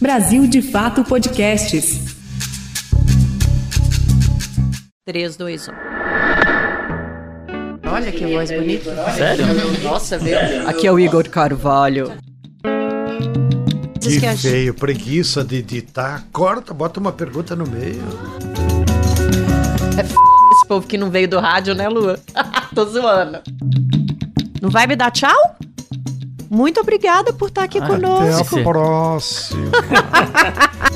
Brasil de Fato Podcasts. 3, 2, 1. Olha que voz bonita. Sério? Nossa, viu? Aqui é o Igor Carvalho. Diz Que feio, preguiça de editar. Corta, bota uma pergunta no meio. Esse povo que não veio do rádio, né, Lua? Tô zoando. Não vai me dar tchau? Muito obrigada por estar aqui Ah, conosco. Até a próxima.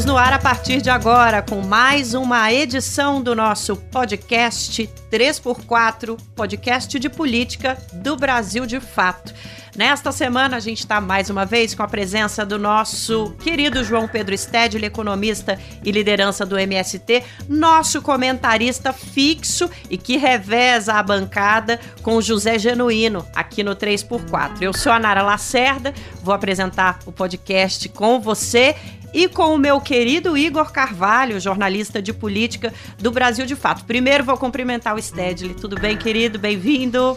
Estamos no ar a partir de agora com mais uma edição do nosso podcast 3x4, podcast de política do Brasil de Fato. Nesta semana a gente está mais uma vez com a presença do nosso querido João Pedro Stedley, economista e liderança do MST, nosso comentarista fixo e que reveza a bancada com José Genuíno aqui no 3x4. Eu sou a Nara Lacerda, vou apresentar o podcast com você e com o meu querido Igor Carvalho, jornalista de política do Brasil de Fato. Primeiro vou cumprimentar o Stedley. Tudo bem, querido? Bem-vindo.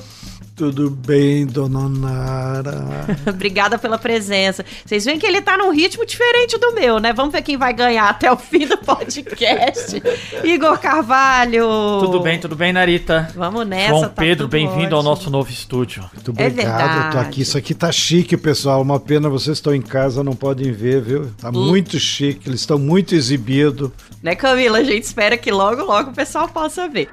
Tudo bem, dona Nara? Obrigada pela presença. Vocês veem que ele tá num ritmo diferente do meu, né? Vamos ver quem vai ganhar até o fim do podcast. Igor Carvalho. Tudo bem, tudo bem, Narita? Vamos nessa. João tá Pedro, bem-vindo ao nosso novo estúdio. Muito É obrigado, eu tô aqui. Isso aqui tá chique, pessoal. Uma pena vocês estão em casa, não podem ver, viu? Tá Hum. muito chique, eles estão muito exibidos. Né, Camila? A gente espera que logo, logo o pessoal possa ver.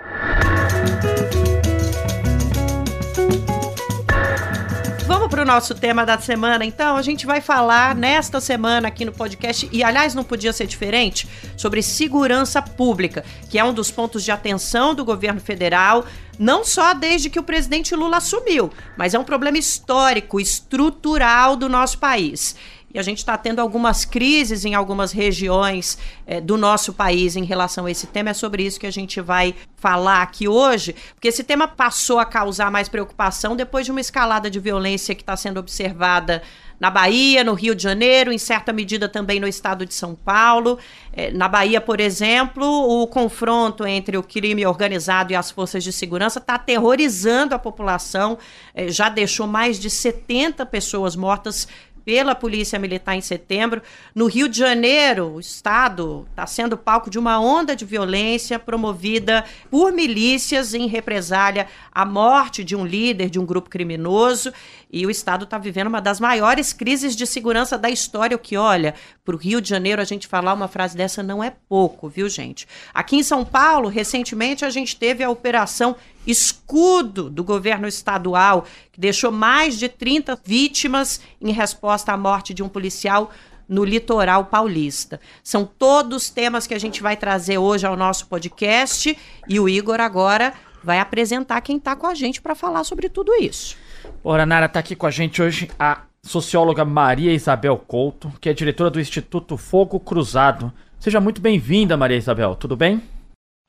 Nosso tema da semana, então. A gente vai falar nesta semana aqui no podcast, e aliás, não podia ser diferente, sobre segurança pública, que é um dos pontos de atenção do governo federal, não só desde que o presidente Lula assumiu, mas é um problema histórico, estrutural do nosso país. E a gente está tendo algumas crises em algumas regiões eh, do nosso país em relação a esse tema. É sobre isso que a gente vai falar aqui hoje, porque esse tema passou a causar mais preocupação depois de uma escalada de violência que está sendo observada na Bahia, no Rio de Janeiro, em certa medida também no estado de São Paulo. Eh, na Bahia, por exemplo, o confronto entre o crime organizado e as forças de segurança está aterrorizando a população, eh, já deixou mais de 70 pessoas mortas pela Polícia Militar em setembro. No Rio de Janeiro, o Estado está sendo palco de uma onda de violência promovida por milícias em represália à morte de um líder de um grupo criminoso. E o Estado está vivendo uma das maiores crises de segurança da história. O que, olha, para o Rio de Janeiro a gente falar uma frase dessa não é pouco, viu, gente? Aqui em São Paulo, recentemente, a gente teve a Operação Escudo do governo estadual, que deixou mais de 30 vítimas em resposta à morte de um policial no litoral paulista. São todos temas que a gente vai trazer hoje ao nosso podcast e o Igor agora vai apresentar quem está com a gente para falar sobre tudo isso. Ora, Nara, tá aqui com a gente hoje a socióloga Maria Isabel Couto, que é diretora do Instituto Fogo Cruzado. Seja muito bem-vinda, Maria Isabel, tudo bem?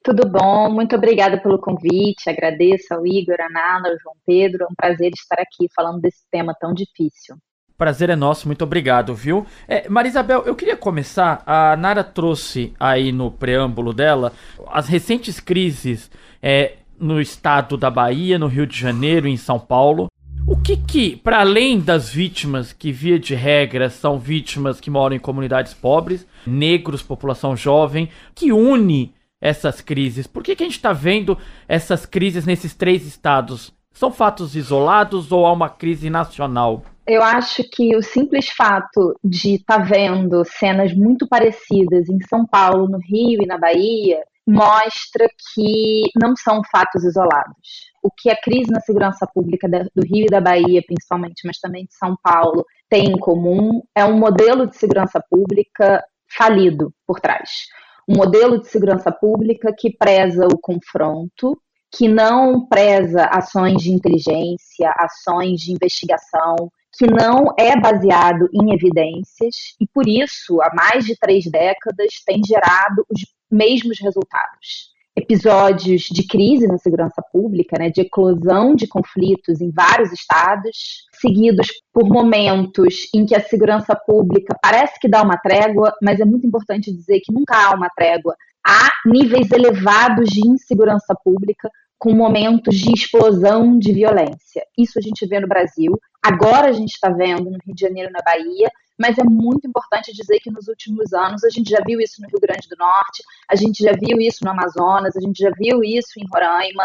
Tudo bom, muito obrigada pelo convite. Agradeço ao Igor, a Nana, ao João Pedro. É um prazer estar aqui falando desse tema tão difícil. Prazer é nosso, muito obrigado, viu? É, Maria Isabel, eu queria começar. A Nara trouxe aí no preâmbulo dela as recentes crises é, no estado da Bahia, no Rio de Janeiro em São Paulo. O que que, para além das vítimas que via de regra são vítimas que moram em comunidades pobres, negros, população jovem, que une essas crises? Por que, que a gente está vendo essas crises nesses três estados? São fatos isolados ou há uma crise nacional? Eu acho que o simples fato de estar tá vendo cenas muito parecidas em São Paulo, no Rio e na Bahia mostra que não são fatos isolados. O que a crise na segurança pública do Rio e da Bahia, principalmente, mas também de São Paulo, tem em comum é um modelo de segurança pública falido por trás. Um modelo de segurança pública que preza o confronto, que não preza ações de inteligência, ações de investigação, que não é baseado em evidências e, por isso, há mais de três décadas, tem gerado os mesmos resultados. Episódios de crise na segurança pública, né, de eclosão de conflitos em vários estados, seguidos por momentos em que a segurança pública parece que dá uma trégua, mas é muito importante dizer que nunca há uma trégua. Há níveis elevados de insegurança pública, com momentos de explosão de violência. Isso a gente vê no Brasil. Agora a gente está vendo no Rio de Janeiro, na Bahia, mas é muito importante dizer que nos últimos anos a gente já viu isso no Rio Grande do Norte, a gente já viu isso no Amazonas, a gente já viu isso em Roraima.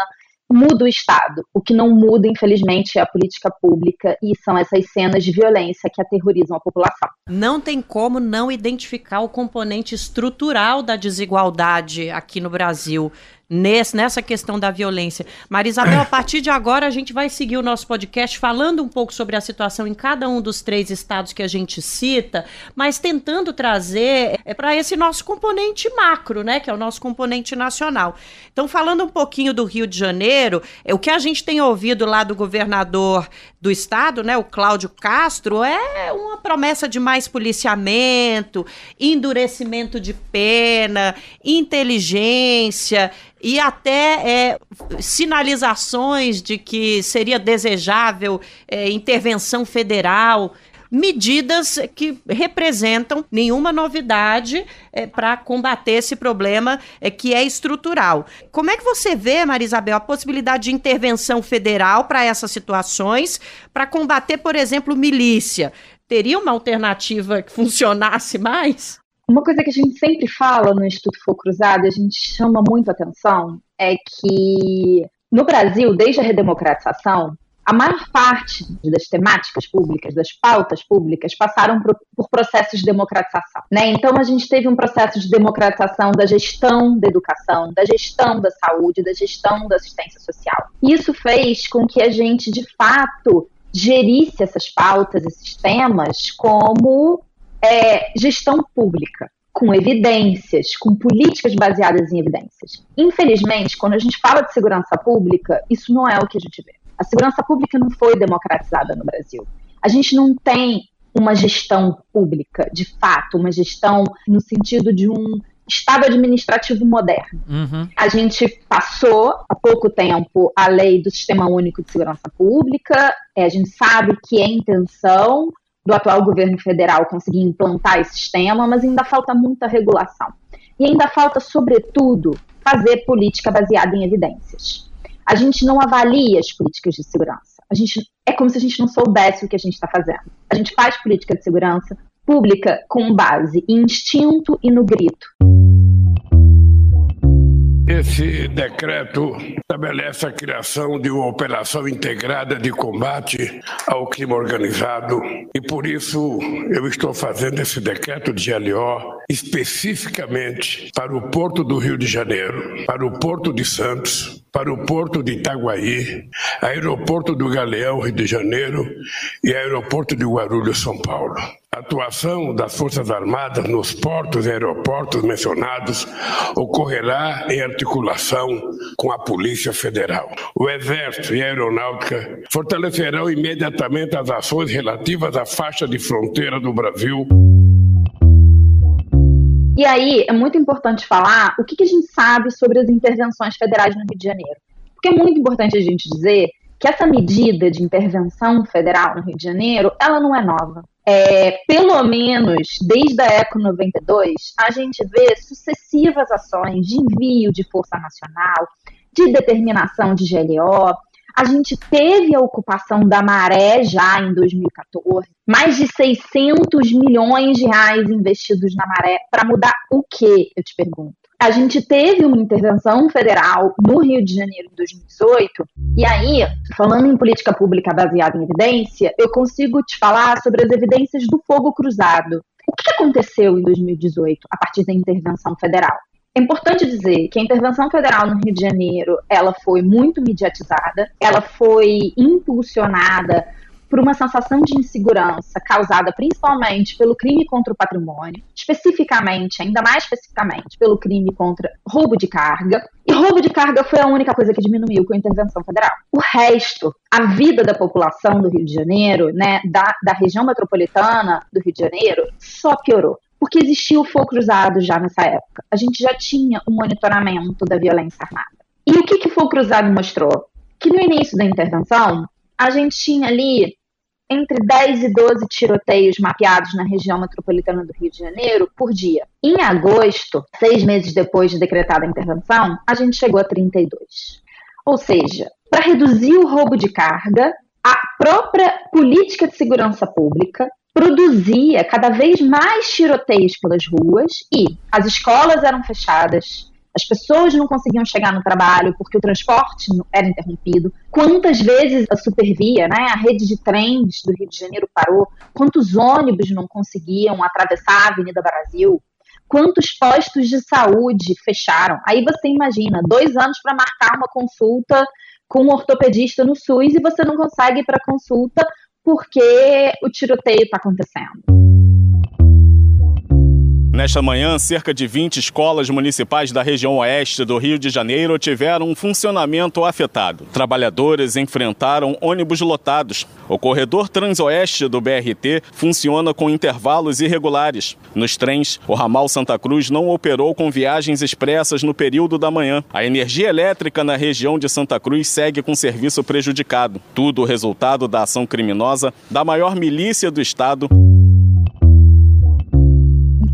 Muda o Estado. O que não muda, infelizmente, é a política pública e são essas cenas de violência que aterrorizam a população. Não tem como não identificar o componente estrutural da desigualdade aqui no Brasil nesse, nessa questão da violência. Marisabel, a partir de agora a gente vai seguir o nosso podcast falando um pouco sobre a situação em cada um dos três estados que a gente cita, mas tentando trazer é, para esse nosso componente macro, né, que é o nosso componente nacional. Então, falando um pouquinho do Rio de Janeiro, é, o que a gente tem ouvido lá do governador do estado, né, o Cláudio Castro, é uma promessa de mais policiamento, endurecimento de pena, inteligência e até é, sinalizações de que seria desejável é, intervenção federal medidas que representam nenhuma novidade é, para combater esse problema é, que é estrutural. Como é que você vê, Marisabel, a possibilidade de intervenção federal para essas situações, para combater, por exemplo, milícia? Teria uma alternativa que funcionasse mais? Uma coisa que a gente sempre fala no Instituto Fogo Cruzado, a gente chama muito atenção, é que no Brasil, desde a redemocratização, a maior parte das temáticas públicas, das pautas públicas, passaram por, por, processos de democratização. Né? Então, a gente teve um processo de democratização da gestão da educação, da gestão da saúde, da gestão da assistência social. Isso fez com que a gente, de fato, gerisse essas pautas, esses temas, como é, gestão pública, com evidências, com políticas baseadas em evidências. Infelizmente, quando a gente fala de segurança pública, isso não é o que a gente vê. A segurança pública não foi democratizada no Brasil. A gente não tem uma gestão pública, de fato, uma gestão no sentido de um Estado administrativo moderno. Uhum. A gente passou há pouco tempo a lei do Sistema Único de Segurança Pública, é, a gente sabe que é intenção do atual governo federal conseguir implantar esse sistema, mas ainda falta muita regulação. E ainda falta, sobretudo, fazer política baseada em evidências. A gente não avalia as políticas de segurança. A gente, é como se a gente não soubesse o que a gente está fazendo. A gente faz política de segurança pública com base em instinto e no grito. Esse decreto estabelece a criação de uma operação integrada de combate ao crime organizado e por isso eu estou fazendo esse decreto de GLO especificamente para o Porto do Rio de Janeiro, para o Porto de Santos, para o Porto de Itaguaí, Aeroporto do Galeão, Rio de Janeiro e Aeroporto de Guarulhos, São Paulo. A atuação das Forças Armadas nos portos e aeroportos mencionados ocorrerá em articulação com a Polícia Federal. O Exército e a Aeronáutica fortalecerão imediatamente as ações relativas à faixa de fronteira do Brasil. E aí é muito importante falar o que, que a gente sabe sobre as intervenções federais no Rio de Janeiro. Porque é muito importante a gente dizer que essa medida de intervenção federal no Rio de Janeiro, ela não é nova. É, pelo menos desde a ECO 92, a gente vê sucessivas ações de envio de força nacional, de determinação de GLO, a gente teve a ocupação da maré já em 2014, mais de 600 milhões de reais investidos na maré para mudar o que, eu te pergunto? A gente teve uma intervenção federal no Rio de Janeiro em 2018, e aí, falando em política pública baseada em evidência, eu consigo te falar sobre as evidências do fogo cruzado. O que aconteceu em 2018 a partir da intervenção federal? É importante dizer que a intervenção federal no Rio de Janeiro, ela foi muito mediatizada, ela foi impulsionada por uma sensação de insegurança causada principalmente pelo crime contra o patrimônio, especificamente, ainda mais especificamente, pelo crime contra roubo de carga. E roubo de carga foi a única coisa que diminuiu com a intervenção federal. O resto, a vida da população do Rio de Janeiro, né, da, da região metropolitana do Rio de Janeiro, só piorou. Porque existia o fogo cruzado já nessa época. A gente já tinha o um monitoramento da violência armada. E o que, que o fogo cruzado mostrou? Que no início da intervenção, a gente tinha ali entre 10 e 12 tiroteios mapeados na região metropolitana do Rio de Janeiro por dia. Em agosto, seis meses depois de decretada a intervenção, a gente chegou a 32. Ou seja, para reduzir o roubo de carga, a própria política de segurança pública produzia cada vez mais tiroteios pelas ruas e as escolas eram fechadas, as pessoas não conseguiam chegar no trabalho porque o transporte era interrompido. Quantas vezes a Supervia, né, a rede de trens do Rio de Janeiro parou? Quantos ônibus não conseguiam atravessar a Avenida Brasil? Quantos postos de saúde fecharam? Aí você imagina, dois anos para marcar uma consulta com um ortopedista no SUS e você não consegue ir para consulta porque o tiroteio está acontecendo. Nesta manhã, cerca de 20 escolas municipais da região oeste do Rio de Janeiro tiveram um funcionamento afetado. Trabalhadores enfrentaram ônibus lotados. O corredor transoeste do BRT funciona com intervalos irregulares. Nos trens, o ramal Santa Cruz não operou com viagens expressas no período da manhã. A energia elétrica na região de Santa Cruz segue com serviço prejudicado. Tudo resultado da ação criminosa da maior milícia do estado.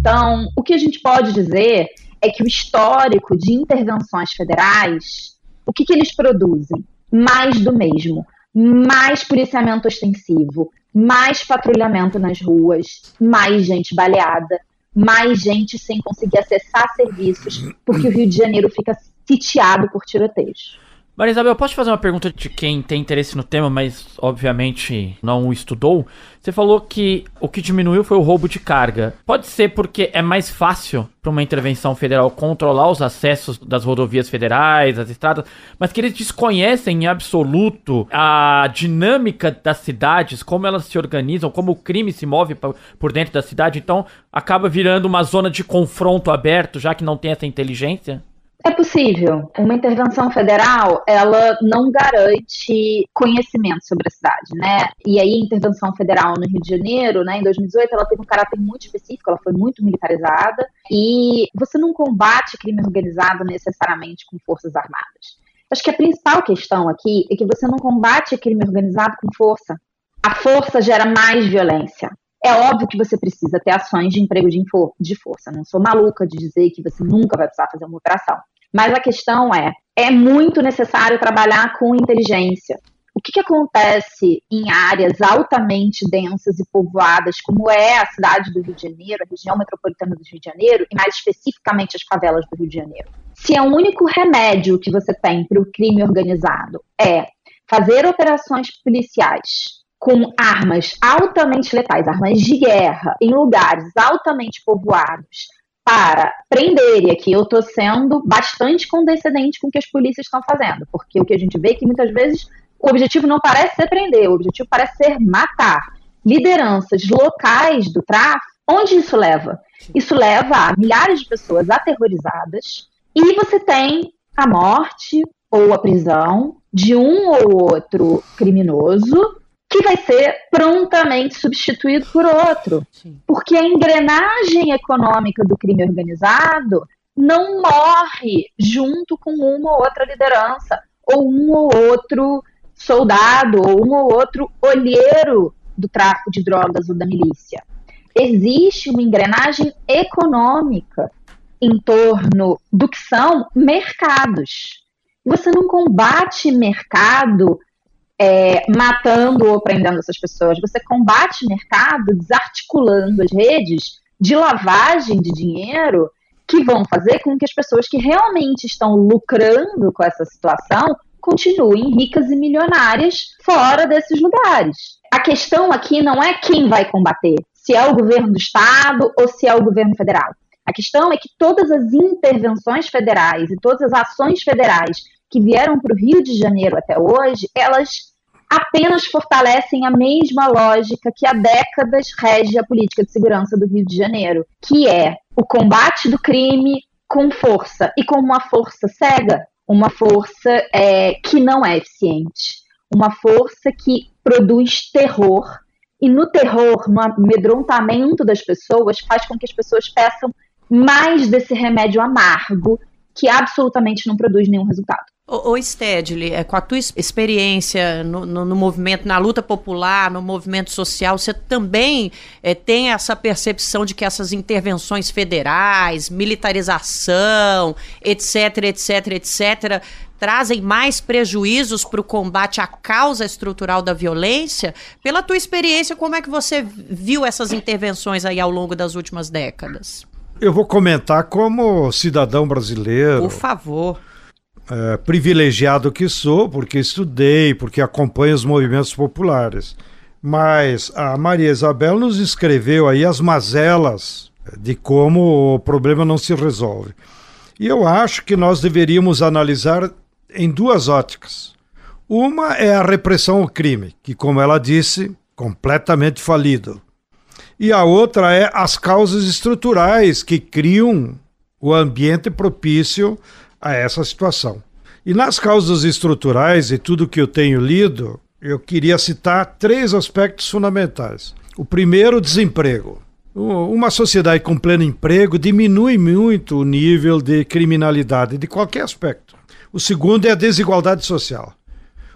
Então, o que a gente pode dizer é que o histórico de intervenções federais, o que, que eles produzem? Mais do mesmo. Mais policiamento ostensivo, mais patrulhamento nas ruas, mais gente baleada, mais gente sem conseguir acessar serviços, porque o Rio de Janeiro fica sitiado por tiroteios. Maria Isabel, posso te fazer uma pergunta de quem tem interesse no tema, mas obviamente não o estudou? Você falou que o que diminuiu foi o roubo de carga. Pode ser porque é mais fácil para uma intervenção federal controlar os acessos das rodovias federais, das estradas, mas que eles desconhecem em absoluto a dinâmica das cidades, como elas se organizam, como o crime se move por dentro da cidade, então acaba virando uma zona de confronto aberto, já que não tem essa inteligência? É possível. Uma intervenção federal, ela não garante conhecimento sobre a cidade, né? E aí, a intervenção federal no Rio de Janeiro, né, em 2018, ela teve um caráter muito específico, ela foi muito militarizada, e você não combate crime organizado necessariamente com forças armadas. Acho que a principal questão aqui é que você não combate crime organizado com força. A força gera mais violência. É óbvio que você precisa ter ações de emprego de, de força. Não sou maluca de dizer que você nunca vai precisar fazer uma operação. Mas a questão é, é muito necessário trabalhar com inteligência. O que, que, acontece em áreas altamente densas e povoadas, como é a cidade do Rio de Janeiro, a região metropolitana do Rio de Janeiro, e mais especificamente as favelas do Rio de Janeiro? Se é o único remédio que você tem para o crime organizado é fazer operações policiais com armas altamente letais, armas de guerra, em lugares altamente povoados, para prender, e aqui eu estou sendo bastante condescendente com o que as polícias estão fazendo, porque o que a gente vê é que muitas vezes o objetivo não parece ser prender, o objetivo parece ser matar lideranças locais do tráfico. Onde isso leva? Isso leva a milhares de pessoas aterrorizadas e você tem a morte ou a prisão de um ou outro criminoso que vai ser prontamente substituído por outro. Porque a engrenagem econômica do crime organizado não morre junto com uma ou outra liderança, ou um ou outro soldado, ou um ou outro olheiro do tráfico de drogas ou da milícia. Existe uma engrenagem econômica em torno do que são mercados. Você não combate mercado é, matando ou prendendo essas pessoas. Você combate mercado desarticulando as redes de lavagem de dinheiro que vão fazer com que as pessoas que realmente estão lucrando com essa situação continuem ricas e milionárias fora desses lugares. A questão aqui não é quem vai combater, se é o governo do estado ou se é o governo federal. A questão é que todas as intervenções federais e todas as ações federais que vieram para o Rio de Janeiro até hoje, elas apenas fortalecem a mesma lógica que há décadas rege a política de segurança do Rio de Janeiro, que é o combate do crime com força. E com uma força cega, uma força é, que não é eficiente, uma força que produz terror. E no terror, no amedrontamento das pessoas, faz com que as pessoas peçam mais desse remédio amargo que absolutamente não produz nenhum resultado. Ô, Stedley, é, com a tua experiência no, no, no, movimento, na luta popular, no movimento social, você também é, tem essa percepção de que essas intervenções federais, militarização, etc, etc, etc, trazem mais prejuízos para o combate à causa estrutural da violência? Pela tua experiência, como é que você viu essas intervenções aí ao longo das últimas décadas? Eu vou comentar como cidadão brasileiro. Por favor. É, privilegiado que sou, porque estudei, porque acompanho os movimentos populares. Mas a Maria Isabel nos escreveu aí as mazelas de como o problema não se resolve. E eu acho que nós deveríamos analisar em duas óticas. Uma é a repressão ao crime, que, como ela disse, completamente falido e a outra é as causas estruturais que criam o ambiente propício a essa situação. E nas causas estruturais e tudo que eu tenho lido, eu queria citar três aspectos fundamentais. O primeiro, desemprego. Uma sociedade com pleno emprego diminui muito o nível de criminalidade de qualquer aspecto. O segundo é a desigualdade social.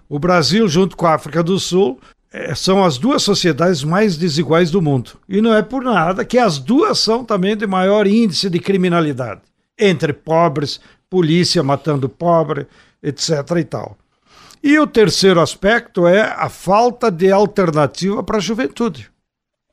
O Brasil, junto com a África do Sul, é, são as duas sociedades mais desiguais do mundo. E não é por nada que as duas são também de maior índice de criminalidade. Entre pobres, polícia matando pobre, etc. e tal. E o terceiro aspecto é a falta de alternativa para a juventude.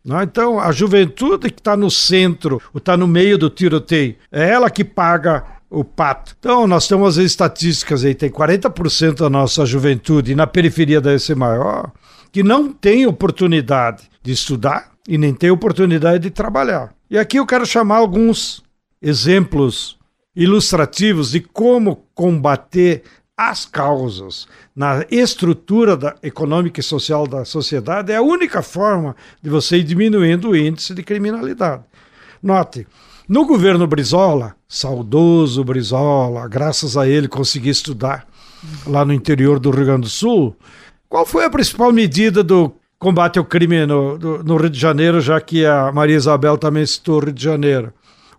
Não? Então, a juventude que está no centro, está no meio do tiroteio, é ela que paga o pato. Então, nós temos as estatísticas aí, tem 40% da nossa juventude, na periferia deve ser maior, que não tem oportunidade de estudar e nem tem oportunidade de trabalhar. E aqui eu quero chamar alguns exemplos ilustrativos de como combater as causas na estrutura da, econômica e social da sociedade é a única forma de você ir diminuindo o índice de criminalidade. Note, no governo Brizola, saudoso Brizola, graças a ele consegui estudar lá no interior do Rio Grande do Sul, qual foi a principal medida do combate ao crime no, no Rio de Janeiro, já que a Maria Isabel também citou o Rio de Janeiro?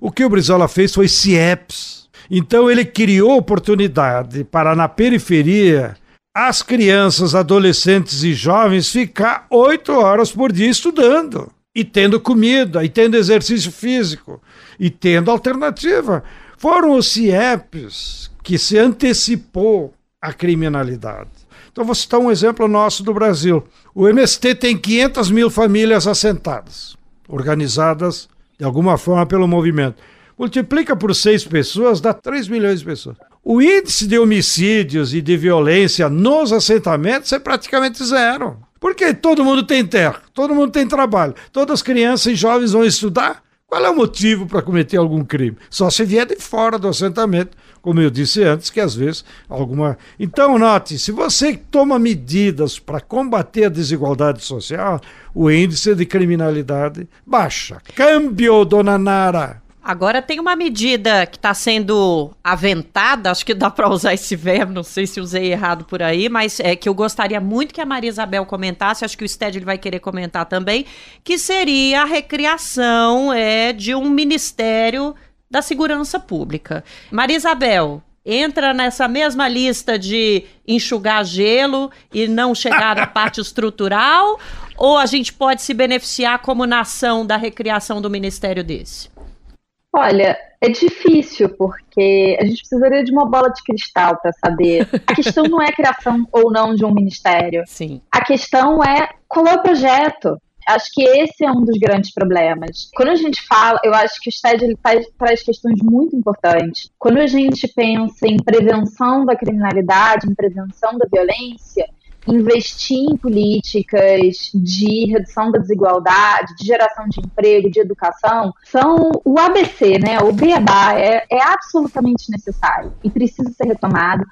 O que o Brizola fez foi CIEPS. Então ele criou oportunidade para, na periferia, as crianças, adolescentes e jovens ficar oito horas por dia estudando, e tendo comida, e tendo exercício físico, e tendo alternativa. Foram os CIEPs que se antecipou à criminalidade. Então, vou citar um exemplo nosso do Brasil. O MST tem 500 mil famílias assentadas, organizadas de alguma forma pelo movimento. Multiplica por seis pessoas, dá 3 milhões de pessoas. O índice de homicídios e de violência nos assentamentos é praticamente zero. Porque todo mundo tem terra, todo mundo tem trabalho, todas as crianças e jovens vão estudar. Qual é o motivo para cometer algum crime? Só se vier de fora do assentamento como eu disse antes, que às vezes alguma. Então, note, se você toma medidas para combater a desigualdade social, o índice de criminalidade baixa. Câmbio, dona Nara. Agora tem uma medida que está sendo aventada, acho que dá para usar esse verbo, não sei se usei errado por aí, mas é que eu gostaria muito que a Maria Isabel comentasse, acho que o Sted vai querer comentar também, que seria a recriação é, de um ministério da segurança pública. Maria Isabel, entra nessa mesma lista de enxugar gelo e não chegar à parte estrutural? Ou a gente pode se beneficiar como nação da recriação do ministério desse? Olha, é difícil, porque a gente precisaria de uma bola de cristal para saber. A questão não é a criação ou não de um ministério. Sim. A questão é qual é o projeto. Acho que esse é um dos grandes problemas. Quando a gente fala, eu acho que o STED ele traz, traz questões muito importantes. Quando a gente pensa em prevenção da criminalidade, em prevenção da violência, investir em políticas de redução da desigualdade, de geração de emprego, de educação, são o ABC, né? O beabá é, é absolutamente necessário e precisa ser retomado.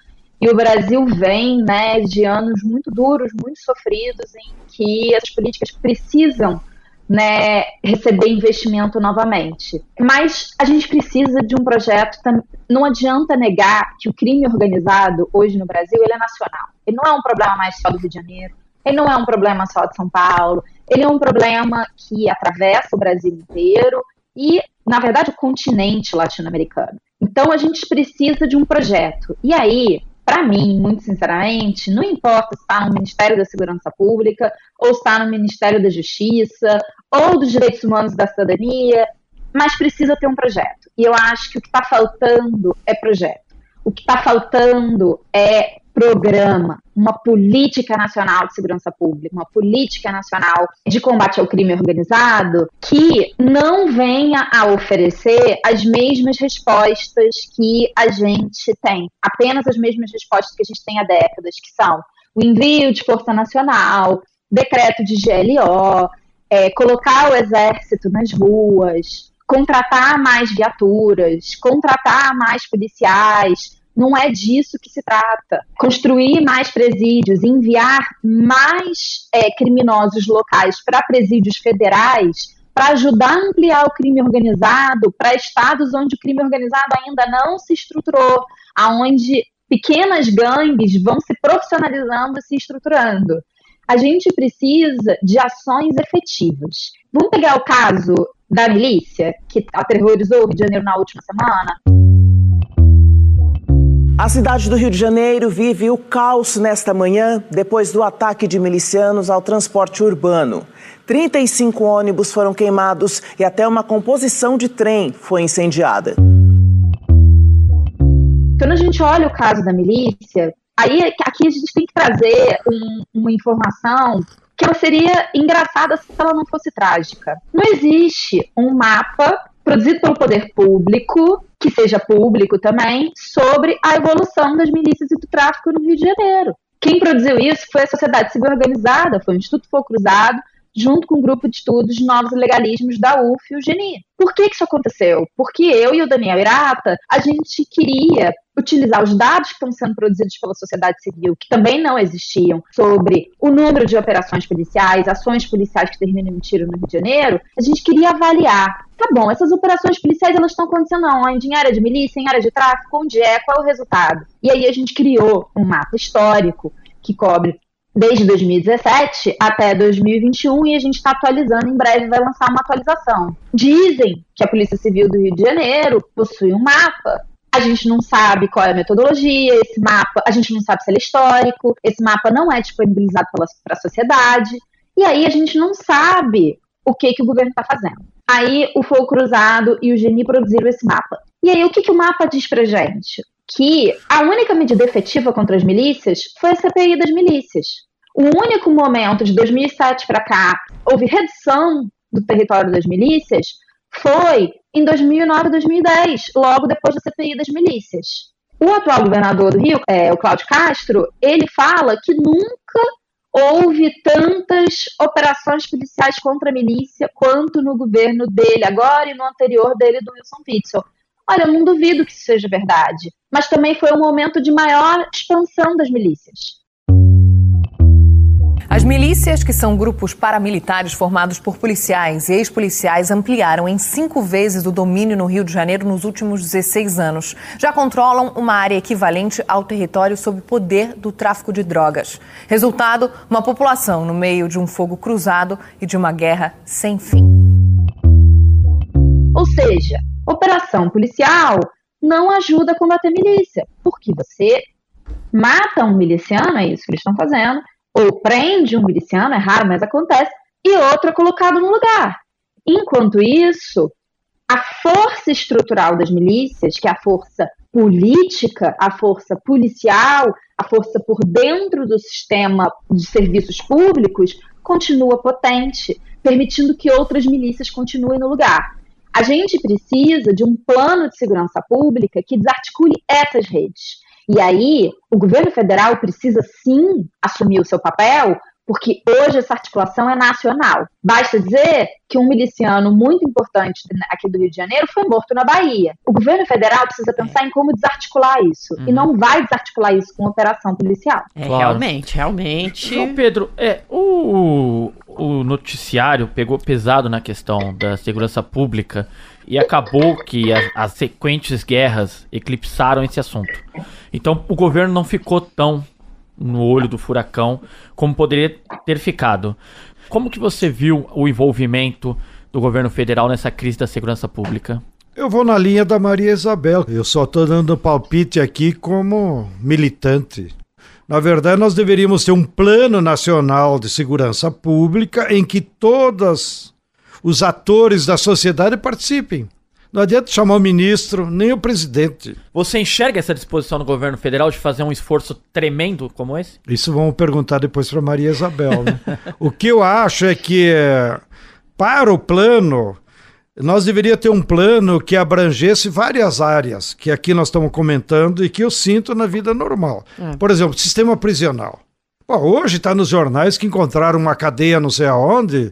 E o Brasil vem né, de anos muito duros, muito sofridos, em que as políticas precisam né, receber investimento novamente. Mas a gente precisa de um projeto. Não adianta negar que o crime organizado hoje no Brasil ele é nacional. Ele não é um problema mais só do Rio de Janeiro, ele não é um problema só de São Paulo, ele é um problema que atravessa o Brasil inteiro e, na verdade, o continente latino-americano. Então, a gente precisa de um projeto. E aí, para mim, muito sinceramente, não importa se está no Ministério da Segurança Pública, ou está no Ministério da Justiça, ou dos Direitos Humanos da Cidadania, mas precisa ter um projeto. E eu acho que o que está faltando é projeto. O que está faltando é programa, uma política nacional de segurança pública, uma política nacional de combate ao crime organizado que não venha a oferecer as mesmas respostas que a gente tem, apenas as mesmas respostas que a gente tem há décadas, que são o envio de força nacional, decreto de GLO, é, colocar o exército nas ruas, contratar mais viaturas, contratar mais policiais, não é disso que se trata. Construir mais presídios, enviar mais é, criminosos locais para presídios federais, para ajudar a ampliar o crime organizado para estados onde o crime organizado ainda não se estruturou, aonde pequenas gangues vão se profissionalizando e se estruturando. A gente precisa de ações efetivas. Vamos pegar o caso da milícia, que aterrorizou o Rio de Janeiro na última semana? A cidade do Rio de Janeiro vive o caos nesta manhã depois do ataque de milicianos ao transporte urbano. 35 ônibus foram queimados e até uma composição de trem foi incendiada. Quando a gente olha o caso da milícia, aí aqui a gente tem que trazer um, uma informação que ela seria engraçada se ela não fosse trágica. Não existe um mapa produzido pelo poder público, que seja público também, sobre a evolução das milícias e do tráfico no Rio de Janeiro. Quem produziu isso foi a Sociedade Civil Organizada, foi o Instituto Fogo Cruzado, junto com o um grupo de estudos novos legalismos da UF e o GENI. Por que, que isso aconteceu? Porque eu e o Daniel Irata, a gente queria utilizar os dados que estão sendo produzidos pela sociedade civil, que também não existiam, sobre o número de operações policiais, ações policiais que terminam em tiro no Rio de Janeiro, a gente queria avaliar. Tá bom, essas operações policiais elas estão acontecendo onde? Em área de milícia, em área de tráfico, onde é? Qual é o resultado? E aí a gente criou um mapa histórico que cobre desde 2017 até 2021 e a gente está atualizando, em breve vai lançar uma atualização. Dizem que a Polícia Civil do Rio de Janeiro possui um mapa. A gente não sabe qual é a metodologia, esse mapa, a gente não sabe se ele é histórico, esse mapa não é disponibilizado para a sociedade, e aí a gente não sabe o que, que o governo está fazendo. Aí o Fogo Cruzado e o Geni produziram esse mapa. E aí o que, que o mapa diz pra gente? Que a única medida efetiva contra as milícias foi a CPI das milícias. O único momento de 2007 para cá houve redução do território das milícias foi em 2009 2010, logo depois da CPI das milícias. O atual governador do Rio, é, o Cláudio Castro, ele fala que nunca houve tantas operações policiais contra a milícia quanto no governo dele agora e no anterior dele do Wilson Witzel. Olha, eu não duvido que isso seja verdade, mas também foi um momento de maior expansão das milícias. As milícias, que são grupos paramilitares formados por policiais e ex-policiais, ampliaram em cinco vezes o domínio no Rio de Janeiro nos últimos 16 anos. Já controlam uma área equivalente ao território sob poder do tráfico de drogas. Resultado: uma população no meio de um fogo cruzado e de uma guerra sem fim. Ou seja, Operação policial não ajuda a combater milícia, porque você mata um miliciano, é isso que eles estão fazendo, ou prende um miliciano, é raro, mas acontece, e outro é colocado no lugar. Enquanto isso, a força estrutural das milícias, que é a força política, a força policial, a força por dentro do sistema de serviços públicos, continua potente, permitindo que outras milícias continuem no lugar. A gente precisa de um plano de segurança pública que desarticule essas redes. E aí, o governo federal precisa sim assumir o seu papel, porque hoje essa articulação é nacional. Basta dizer que um miliciano muito importante aqui do Rio de Janeiro foi morto na Bahia. O governo federal precisa pensar em como desarticular isso. Uhum. E não vai desarticular isso com operação policial. É, claro. realmente, realmente. Pedro, é, o, o noticiário pegou pesado na questão da segurança pública e acabou que as, as sequentes guerras eclipsaram esse assunto. Então o governo não ficou tão no olho do furacão, como poderia ter ficado. Como que você viu o envolvimento do governo federal nessa crise da segurança pública? Eu vou na linha da Maria Isabel. Eu só estou dando palpite aqui como militante. Na verdade, nós deveríamos ter um plano nacional de segurança pública em que todos os atores da sociedade participem. Não adianta chamar o ministro, nem o presidente. Você enxerga essa disposição do governo federal de fazer um esforço tremendo como esse? Isso vamos perguntar depois para Maria Isabel. Né? o que eu acho é que, eh, para o plano, nós deveríamos ter um plano que abrangesse várias áreas, que aqui nós estamos comentando e que eu sinto na vida normal. É. Por exemplo, sistema prisional. Pô, hoje está nos jornais que encontraram uma cadeia não sei aonde,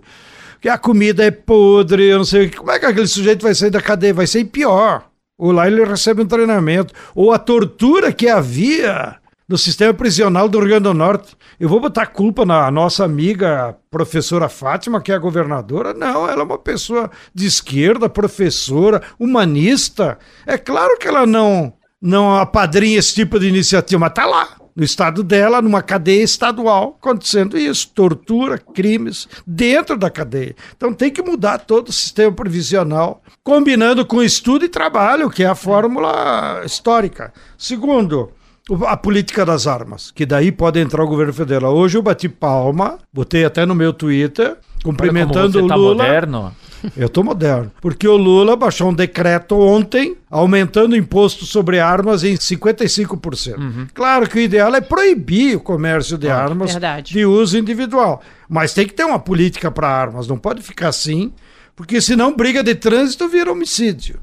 que a comida é podre, eu não sei. Como é que aquele sujeito vai sair da cadeia? Vai ser pior. Ou lá ele recebe um treinamento. Ou a tortura que havia no sistema prisional do Rio Grande do Norte. Eu vou botar culpa na nossa amiga professora Fátima, que é a governadora? Não, ela é uma pessoa de esquerda, professora, humanista. É claro que ela não não apadrinha esse tipo de iniciativa, mas está lá, no estado dela, numa cadeia estadual, acontecendo isso, tortura, crimes dentro da cadeia. Então tem que mudar todo o sistema provisional, combinando com estudo e trabalho, que é a fórmula histórica. Segundo, a política das armas, que daí pode entrar o governo federal. Hoje eu bati palma, botei até no meu Twitter, cumprimentando o tá Lula. moderno. Eu tô moderno. Porque o Lula baixou um decreto ontem, aumentando o imposto sobre armas em 55%. Uhum. Claro que o ideal é proibir o comércio de ah, armas verdade. de uso individual. Mas tem que ter uma política para armas, não pode ficar assim, porque senão briga de trânsito vira homicídio.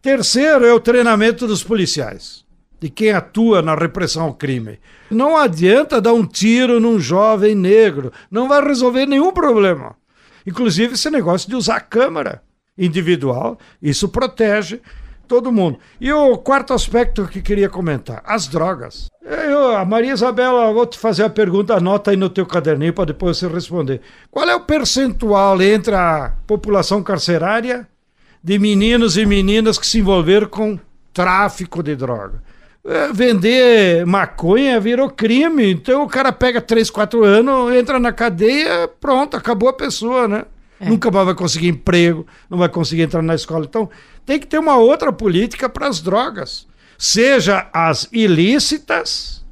Terceiro é o treinamento dos policiais de quem atua na repressão ao crime. Não adianta dar um tiro num jovem negro, não vai resolver nenhum problema. Inclusive esse negócio de usar câmera individual, isso protege todo mundo. E o quarto aspecto que queria comentar, as drogas. Eu, a Maria Isabela, vou te fazer a pergunta, anota aí no teu caderninho para depois você responder. Qual é o percentual entre a população carcerária de meninos e meninas que se envolveram com tráfico de droga? É, vender maconha virou crime. Então o cara pega 3, 4 anos, entra na cadeia, pronto, acabou a pessoa, né? É. Nunca mais vai conseguir emprego, não vai conseguir entrar na escola. Então tem que ter uma outra política para as drogas. Seja as ilícitas,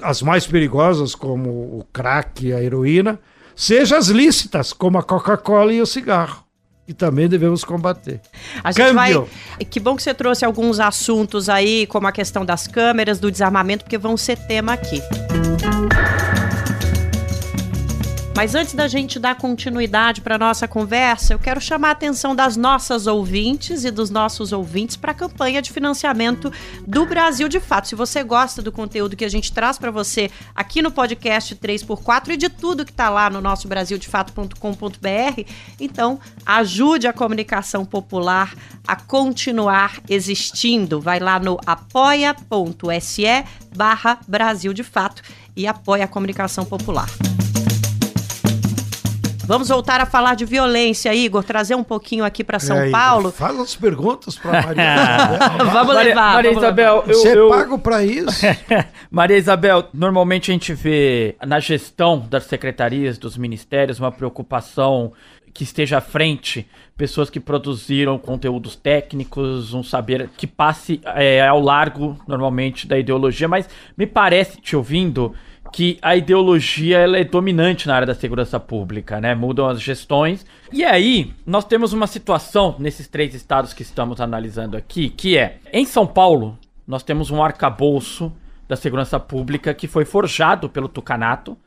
as mais perigosas, como o crack e a heroína, seja as lícitas, como a Coca-Cola e o cigarro e também devemos combater. A gente Câmbio. vai. Que bom que você trouxe alguns assuntos aí, como a questão das câmeras, do desarmamento, porque vão ser tema aqui. Mas antes da gente dar continuidade para nossa conversa, eu quero chamar a atenção das nossas ouvintes e dos nossos ouvintes para a campanha de financiamento do Brasil de Fato. Se você gosta do conteúdo que a gente traz para você aqui no podcast 3x4 e de tudo que está lá no nosso brasildefato.com.br, então ajude a comunicação popular a continuar existindo. Vai lá no apoia.se barra Brasil de Fato e apoia a comunicação popular. Vamos voltar a falar de violência, Igor, trazer um pouquinho aqui para São é, Paulo. Fala as perguntas para Maria Isabel. vamos Maria, levar. Maria vamos Isabel, levar. Eu, Você eu... é pago para isso? Maria Isabel, normalmente a gente vê na gestão das secretarias, dos ministérios, uma preocupação que esteja à frente pessoas que produziram conteúdos técnicos, um saber que passe é, ao largo, normalmente, da ideologia, mas me parece, te ouvindo, que a ideologia ela é dominante na área da segurança pública, né? Mudam as gestões. E aí, nós temos uma situação nesses três estados que estamos analisando aqui, que é, em São Paulo, nós temos um arcabouço da segurança pública que foi forjado pelo Tucanato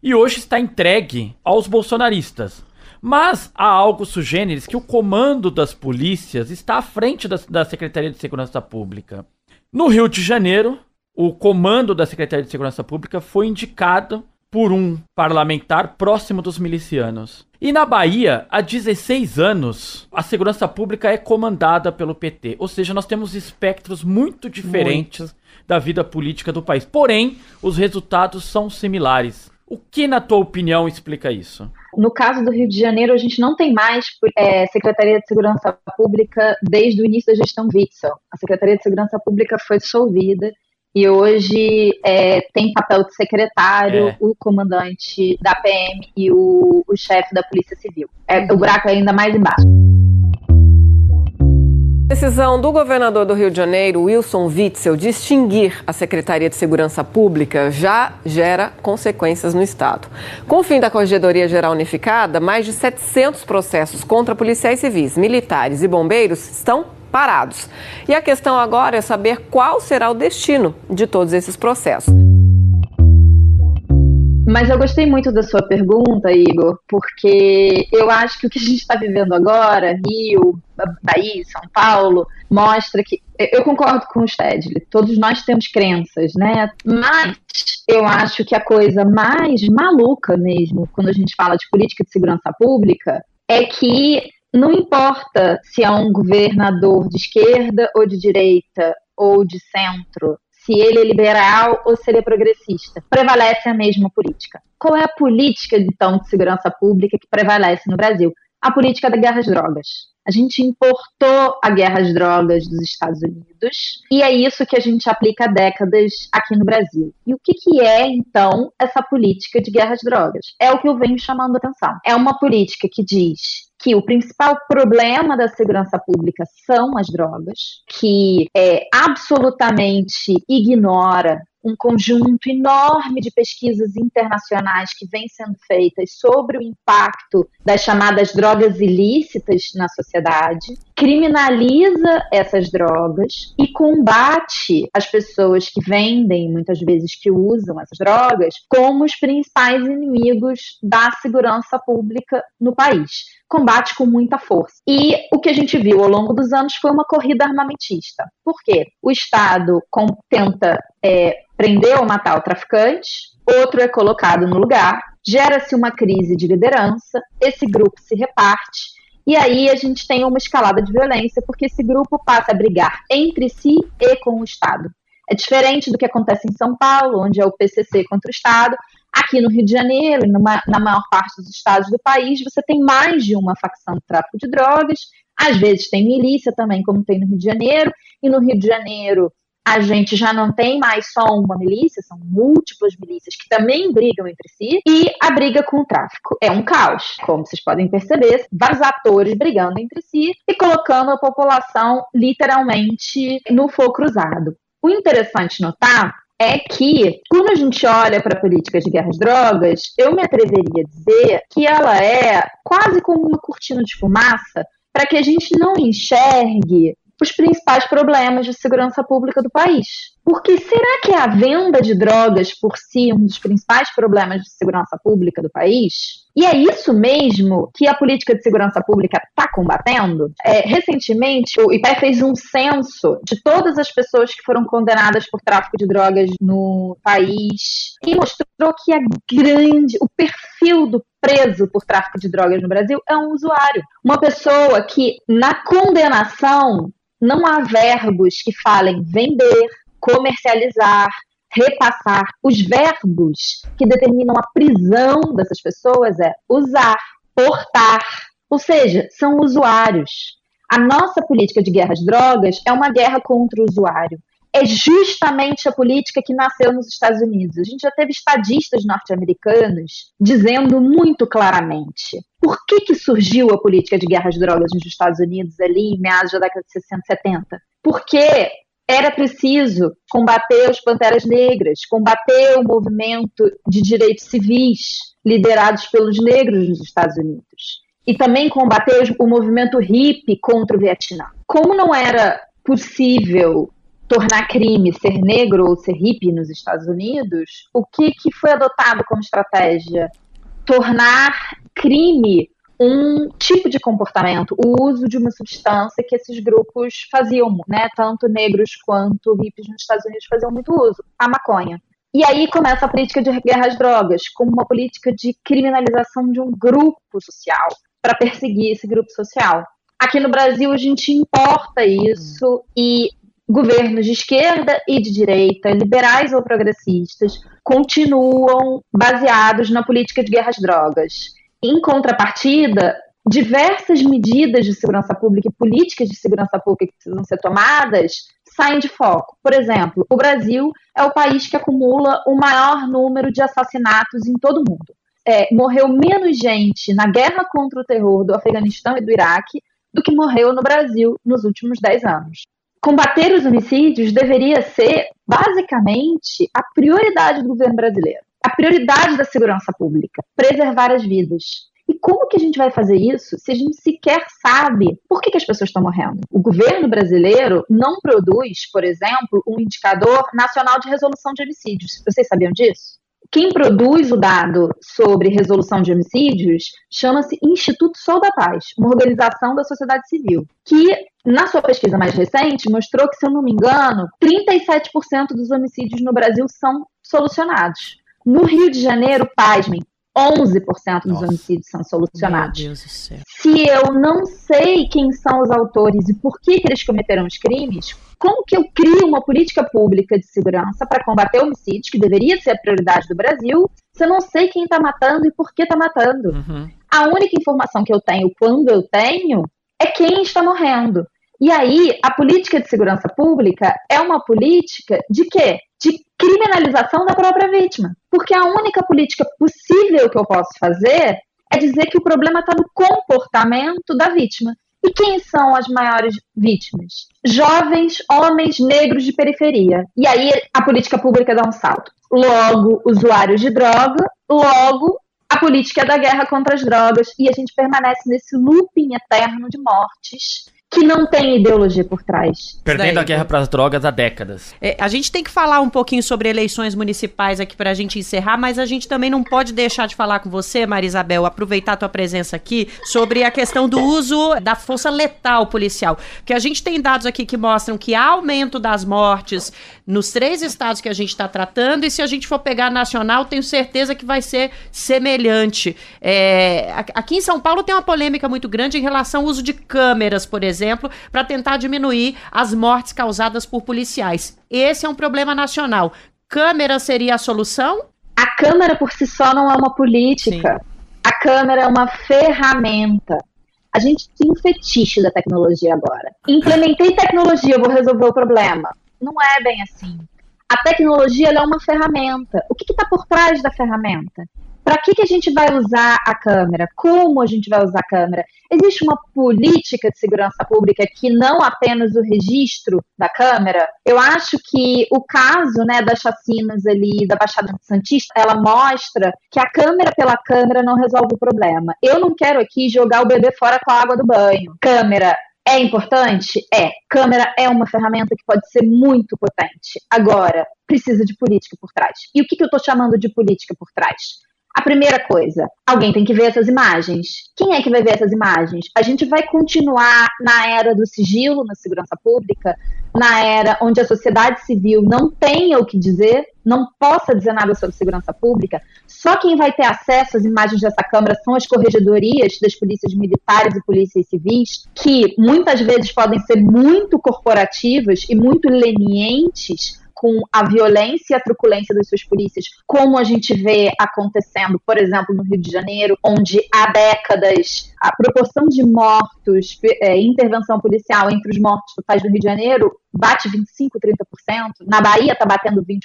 e hoje está entregue aos bolsonaristas. Mas há algo sugêneres que o comando das polícias está à frente da, da Secretaria de Segurança Pública. No Rio de Janeiro, o comando da Secretaria de Segurança Pública foi indicado por um parlamentar próximo dos milicianos. E na Bahia, há 16 anos, a segurança pública é comandada pelo PT. Ou seja, nós temos espectros muito diferentes muito. da vida política do país. Porém, os resultados são similares. O que, na tua opinião, explica isso? No caso do Rio de Janeiro, a gente não tem mais é, Secretaria de Segurança Pública desde o início da gestão Witzel. A Secretaria de Segurança Pública foi dissolvida e hoje é, tem papel de secretário é. o comandante da PM e o, o chefe da Polícia Civil. É, o buraco é ainda mais embaixo. Decisão do governador do Rio de Janeiro, Wilson Witzel, de extinguir a Secretaria de Segurança Pública já gera consequências no Estado. Com o fim da Corregedoria Geral Unificada, mais de 700 processos contra policiais civis, militares e bombeiros estão parados. E a questão agora é saber qual será o destino de todos esses processos. Mas eu gostei muito da sua pergunta, Igor, porque eu acho que o que a gente está vivendo agora, Rio, Bahia, São Paulo, mostra que. Eu concordo com o Stedley, todos nós temos crenças, né? Mas eu acho que a coisa mais maluca mesmo, quando a gente fala de política de segurança pública, é que não importa se é um governador de esquerda ou de direita ou de centro, se ele é liberal ou se ele é progressista. Prevalece a mesma política. Qual é a política, então, de segurança pública que prevalece no Brasil? A política da guerra às drogas. A gente importou a guerra às drogas dos Estados Unidos e é isso que a gente aplica há décadas aqui no Brasil. E o que, que é, então, essa política de guerra às drogas? É o que eu venho chamando a atenção. É uma política que diz que o principal problema da segurança pública são as drogas, que é, absolutamente ignora um conjunto enorme de pesquisas internacionais que vêm sendo feitas sobre o impacto das chamadas drogas ilícitas na sociedade, criminaliza essas drogas e combate as pessoas que vendem, muitas vezes que usam essas drogas, como os principais inimigos da segurança pública no país combate com muita força. E o que a gente viu ao longo dos anos foi uma corrida armamentista. Por quê? O Estado tenta é, prender ou matar o traficante, outro é colocado no lugar, gera-se uma crise de liderança, esse grupo se reparte. E aí a gente tem uma escalada de violência, porque esse grupo passa a brigar entre si e com o Estado. É diferente do que acontece em São Paulo, onde é o PCC contra o Estado. Aqui no Rio de Janeiro, e na maior parte dos estados do país, você tem mais de uma facção de tráfico de drogas. Às vezes tem milícia também, como tem no Rio de Janeiro. E no Rio de Janeiro, a gente já não tem mais só uma milícia, são múltiplas milícias que também brigam entre si, e a briga com o tráfico é um caos, como vocês podem perceber, vários atores brigando entre si e colocando a população literalmente no fogo cruzado. O interessante notar é que, quando a gente olha para a política de guerra às drogas, eu me atreveria a dizer que ela é quase como uma cortina de fumaça para que a gente não enxergue os principais problemas de segurança pública do país. Porque será que é a venda de drogas por si um dos principais problemas de segurança pública do país? E é isso mesmo que a política de segurança pública está combatendo? É, recentemente, o IPE fez um censo de todas as pessoas que foram condenadas por tráfico de drogas no país e mostrou que a grande, o perfil do preso por tráfico de drogas no Brasil é um usuário. Uma pessoa que, na condenação, não há verbos que falem vender, comercializar, repassar. Os verbos que determinam a prisão dessas pessoas é usar, portar, ou seja, são usuários. A nossa política de guerra às drogas é uma guerra contra o usuário é justamente a política que nasceu nos Estados Unidos. A gente já teve estadistas norte-americanos dizendo muito claramente por que, que surgiu a política de guerra às drogas nos Estados Unidos ali em meados da década de 60 e 70. Porque era preciso combater os Panteras Negras, combater o movimento de direitos civis liderados pelos negros nos Estados Unidos. E também combater o movimento hippie contra o Vietnã. Como não era possível tornar crime ser negro ou ser hippie nos Estados Unidos, o que, que foi adotado como estratégia? Tornar crime um tipo de comportamento, o uso de uma substância que esses grupos faziam, né? Tanto negros quanto hippies nos Estados Unidos faziam muito uso, a maconha. E aí começa a política de guerra às drogas, como uma política de criminalização de um grupo social, para perseguir esse grupo social. Aqui no Brasil a gente importa isso e governos de esquerda e de direita, liberais ou progressistas, continuam baseados na política de guerra às drogas. Em contrapartida, diversas medidas de segurança pública e políticas de segurança pública que precisam ser tomadas saem de foco. Por exemplo, o Brasil é o país que acumula o maior número de assassinatos em todo o mundo. É, morreu menos gente na guerra contra o terror do Afeganistão e do Iraque do que morreu no Brasil nos últimos 10 anos. Combater os homicídios deveria ser, basicamente, a prioridade do governo brasileiro. A prioridade da segurança pública, preservar as vidas. E como que a gente vai fazer isso se a gente sequer sabe por que, que as pessoas estão morrendo? O governo brasileiro não produz, por exemplo, um indicador nacional de resolução de homicídios. Vocês sabiam disso? Quem produz o dado sobre resolução de homicídios chama-se Instituto Sol da Paz, uma organização da sociedade civil, que na sua pesquisa mais recente mostrou que, se eu não me engano, 37% dos homicídios no Brasil são solucionados. No Rio de Janeiro, pasmem, 11% dos Nossa. homicídios são solucionados. Meu Deus do céu. Se eu não sei quem são os autores e por que, que eles cometeram os crimes, como que eu crio uma política pública de segurança para combater homicídios, que deveria ser a prioridade do Brasil, se eu não sei quem está matando e por que está matando? Uhum. A única informação que eu tenho quando eu tenho é quem está morrendo. E aí, a política de segurança pública é uma política de quê? De criminalização da própria vítima. Porque a única política possível que eu posso fazer é dizer que o problema está no comportamento da vítima. E quem são as maiores vítimas? Jovens, homens negros de periferia. E aí a política pública dá um salto. Logo, usuários de droga, logo, a política é da guerra contra as drogas. E a gente permanece nesse looping eterno de mortes que não tem ideologia por trás. Perdendo a guerra para as drogas há décadas. É, a gente tem que falar um pouquinho sobre eleições municipais aqui para a gente encerrar, mas a gente também não pode deixar de falar com você, Maria Isabel, aproveitar a tua presença aqui, sobre a questão do uso da força letal policial. Porque a gente tem dados aqui que mostram que há aumento das mortes nos três estados que a gente está tratando, e se a gente for pegar nacional, tenho certeza que vai ser semelhante. É, aqui em São Paulo tem uma polêmica muito grande em relação ao uso de câmeras, por exemplo exemplo, para tentar diminuir as mortes causadas por policiais. Esse é um problema nacional. Câmera seria a solução? A câmera por si só não é uma política. Sim. A câmera é uma ferramenta. A gente tem um fetiche da tecnologia agora. Implementei tecnologia, vou resolver o problema. Não é bem assim. A tecnologia é uma ferramenta. O que está por trás da ferramenta? Para que, que a gente vai usar a câmera? Como a gente vai usar a câmera? Existe uma política de segurança pública que não apenas o registro da câmera? Eu acho que o caso né, das chacinas ali da Baixada Santista, ela mostra que a câmera pela câmera não resolve o problema. Eu não quero aqui jogar o bebê fora com a água do banho. Câmera é importante? É. Câmera é uma ferramenta que pode ser muito potente. Agora, precisa de política por trás. E o que, que eu estou chamando de política por trás? A primeira coisa, alguém tem que ver essas imagens. Quem é que vai ver essas imagens? A gente vai continuar na era do sigilo na segurança pública, na era onde a sociedade civil não tenha o que dizer, não possa dizer nada sobre segurança pública. Só quem vai ter acesso às imagens dessa câmera são as corregedorias das polícias militares e polícias civis, que muitas vezes podem ser muito corporativas e muito lenientes com a violência e a truculência das suas polícias, como a gente vê acontecendo, por exemplo, no Rio de Janeiro, onde há décadas a proporção de mortos, é, intervenção policial entre os mortos totais do Rio de Janeiro bate 25, 30%, na Bahia está batendo 20%,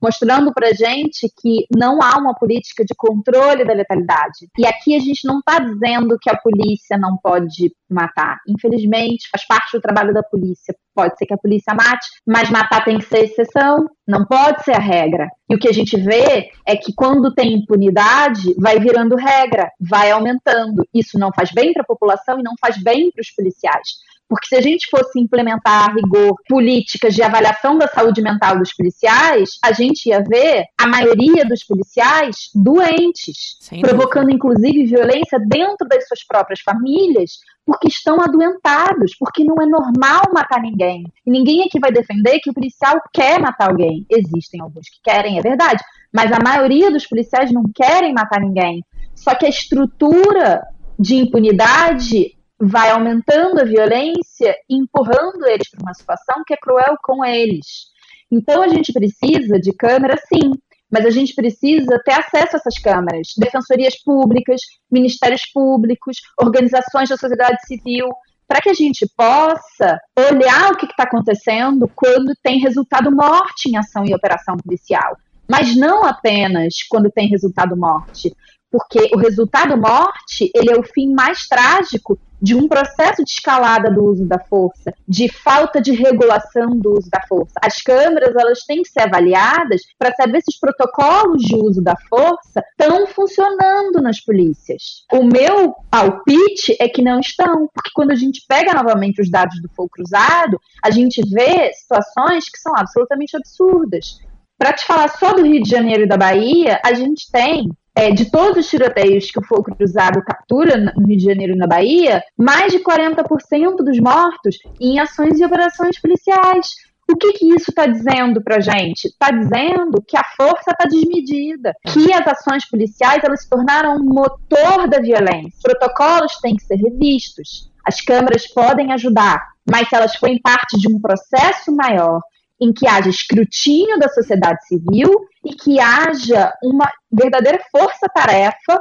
mostrando para gente que não há uma política de controle da letalidade. E aqui a gente não está dizendo que a polícia não pode matar. Infelizmente, faz parte do trabalho da polícia. Pode ser que a polícia mate, mas matar tem que ser exceção, não pode ser a regra. E o que a gente vê é que quando tem impunidade, vai virando regra, vai aumentando. Isso não faz bem para a população e não faz bem para os policiais. Porque se a gente fosse implementar a rigor políticas de avaliação da saúde mental dos policiais, a gente ia ver a maioria dos policiais doentes, Sem provocando dúvida. inclusive violência dentro das suas próprias famílias, porque estão adoentados, porque não é normal matar ninguém. E ninguém aqui vai defender que o policial quer matar alguém. Existem alguns que querem, é verdade, mas a maioria dos policiais não querem matar ninguém. Só que a estrutura de impunidade vai aumentando a violência empurrando eles para uma situação que é cruel com eles. Então a gente precisa de câmera, sim, mas a gente precisa ter acesso a essas câmeras, defensorias públicas, ministérios públicos, organizações da sociedade civil, para que a gente possa olhar o que está acontecendo quando tem resultado morte em ação e operação policial. Mas não apenas quando tem resultado morte, porque o resultado morte ele é o fim mais trágico de um processo de escalada do uso da força, de falta de regulação do uso da força. As câmeras elas têm que ser avaliadas para saber se os protocolos de uso da força estão funcionando nas polícias. O meu palpite é que não estão, porque quando a gente pega novamente os dados do fogo cruzado, a gente vê situações que são absolutamente absurdas. Para te falar só do Rio de Janeiro e da Bahia, a gente tem é, de todos os tiroteios que o fogo cruzado captura no Rio de Janeiro e na Bahia, mais de 40% dos mortos em ações e operações policiais. O que, que isso está dizendo para gente? Está dizendo que a força está desmedida, que as ações policiais elas se tornaram um motor da violência. Protocolos têm que ser revistos. As câmeras podem ajudar, mas se elas forem parte de um processo maior em que haja escrutínio da sociedade civil e que haja uma verdadeira força-tarefa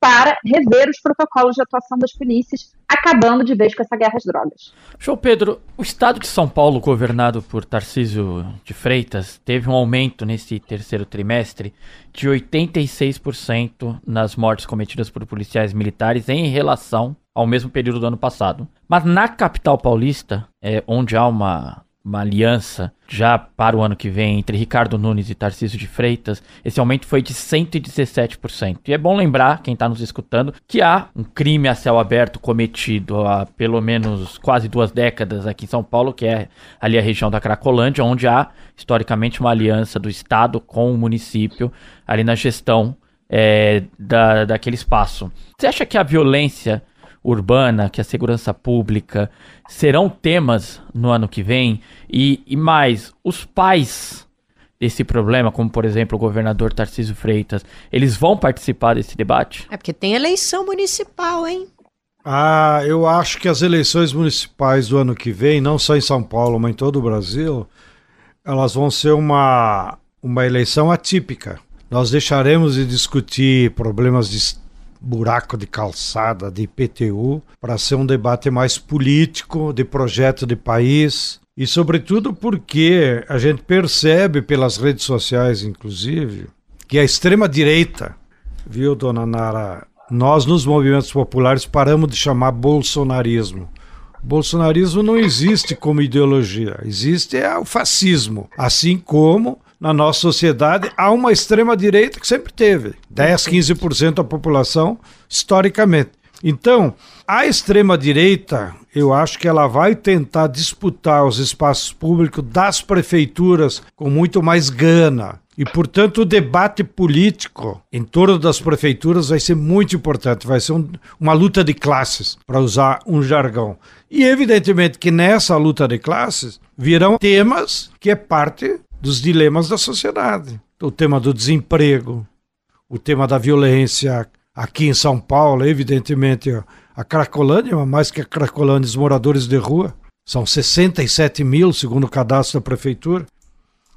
para rever os protocolos de atuação das polícias, acabando de vez com essa guerra às drogas. João Pedro, o estado de São Paulo, governado por Tarcísio de Freitas, teve um aumento nesse terceiro trimestre de 86% nas mortes cometidas por policiais militares em relação ao mesmo período do ano passado. Mas na capital paulista, é, onde há uma uma aliança já para o ano que vem entre Ricardo Nunes e Tarcísio de Freitas, esse aumento foi de 117%. E é bom lembrar, quem está nos escutando, que há um crime a céu aberto cometido há pelo menos quase duas décadas aqui em São Paulo, que é ali a região da Cracolândia, onde há historicamente uma aliança do Estado com o município ali na gestão é, da, daquele espaço. Você acha que a violência urbana, que a segurança pública serão temas no ano que vem e, e mais, os pais desse problema, como por exemplo o governador Tarcísio Freitas, eles vão participar desse debate? É porque tem eleição municipal, hein? Ah, eu acho que as eleições municipais do ano que vem, não só em São Paulo, mas em todo o Brasil, elas vão ser uma, uma eleição atípica. Nós deixaremos de discutir problemas de buraco de calçada de IPTU para ser um debate mais político, de projeto de país. E, sobretudo, porque a gente percebe pelas redes sociais, inclusive, que a extrema-direita, viu, dona Nara, nós nos movimentos populares paramos de chamar bolsonarismo. Bolsonarismo não existe como ideologia, existe é o fascismo, assim como na nossa sociedade há uma extrema-direita que sempre teve 10, 15% da população, historicamente. Então, a extrema-direita, eu acho que ela vai tentar disputar os espaços públicos das prefeituras com muito mais gana. E, portanto, o debate político em torno das prefeituras vai ser muito importante, vai ser um, uma luta de classes, para usar um jargão. E, evidentemente, que nessa luta de classes virão temas que é parte dos dilemas da sociedade. O tema do desemprego, o tema da violência. Aqui em São Paulo, evidentemente, a Cracolândia, mais que a Cracolândia, os moradores de rua. São 67 mil, segundo o cadastro da prefeitura.